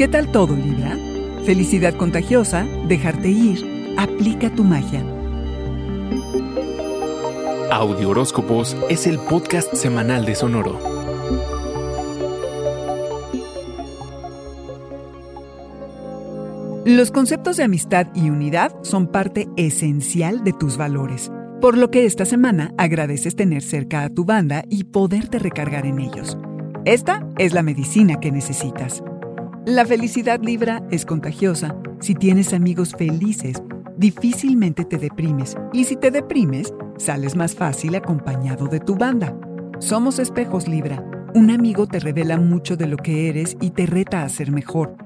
¿Qué tal todo, Libra? Felicidad contagiosa, dejarte ir, aplica tu magia. Audio Horóscopos es el podcast semanal de Sonoro. Los conceptos de amistad y unidad son parte esencial de tus valores, por lo que esta semana agradeces tener cerca a tu banda y poderte recargar en ellos. Esta es la medicina que necesitas. La felicidad Libra es contagiosa. Si tienes amigos felices, difícilmente te deprimes y si te deprimes, sales más fácil acompañado de tu banda. Somos espejos Libra. Un amigo te revela mucho de lo que eres y te reta a ser mejor.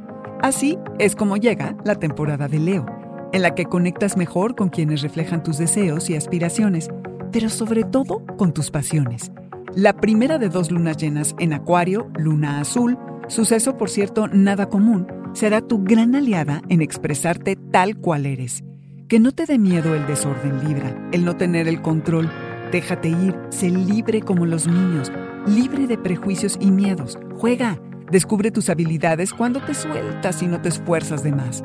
Así es como llega la temporada de Leo, en la que conectas mejor con quienes reflejan tus deseos y aspiraciones, pero sobre todo con tus pasiones. La primera de dos lunas llenas en Acuario, luna azul, suceso por cierto nada común, será tu gran aliada en expresarte tal cual eres. Que no te dé miedo el desorden Libra, el no tener el control. Déjate ir, sé libre como los niños, libre de prejuicios y miedos. Juega, descubre tus habilidades cuando te sueltas y no te esfuerzas de más.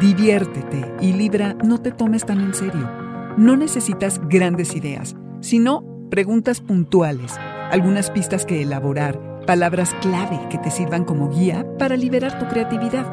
Diviértete y Libra, no te tomes tan en serio. No necesitas grandes ideas, sino preguntas puntuales, algunas pistas que elaborar, palabras clave que te sirvan como guía para liberar tu creatividad.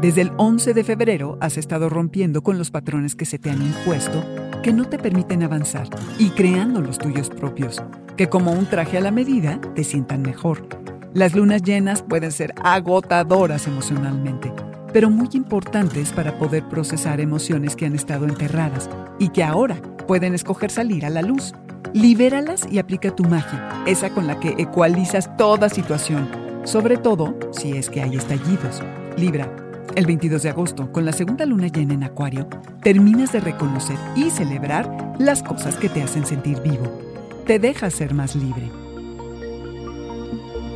Desde el 11 de febrero has estado rompiendo con los patrones que se te han impuesto, que no te permiten avanzar, y creando los tuyos propios, que como un traje a la medida te sientan mejor. Las lunas llenas pueden ser agotadoras emocionalmente, pero muy importantes para poder procesar emociones que han estado enterradas y que ahora pueden escoger salir a la luz. Libéralas y aplica tu magia, esa con la que ecualizas toda situación, sobre todo si es que hay estallidos. Libra, el 22 de agosto, con la segunda luna llena en Acuario, terminas de reconocer y celebrar las cosas que te hacen sentir vivo. Te dejas ser más libre.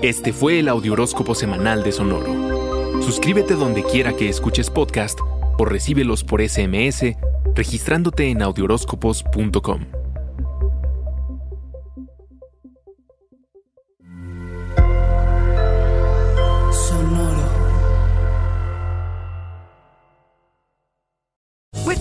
Este fue el Audioróscopo semanal de Sonoro. Suscríbete donde quiera que escuches podcast o recíbelos por SMS registrándote en audioróscopos.com.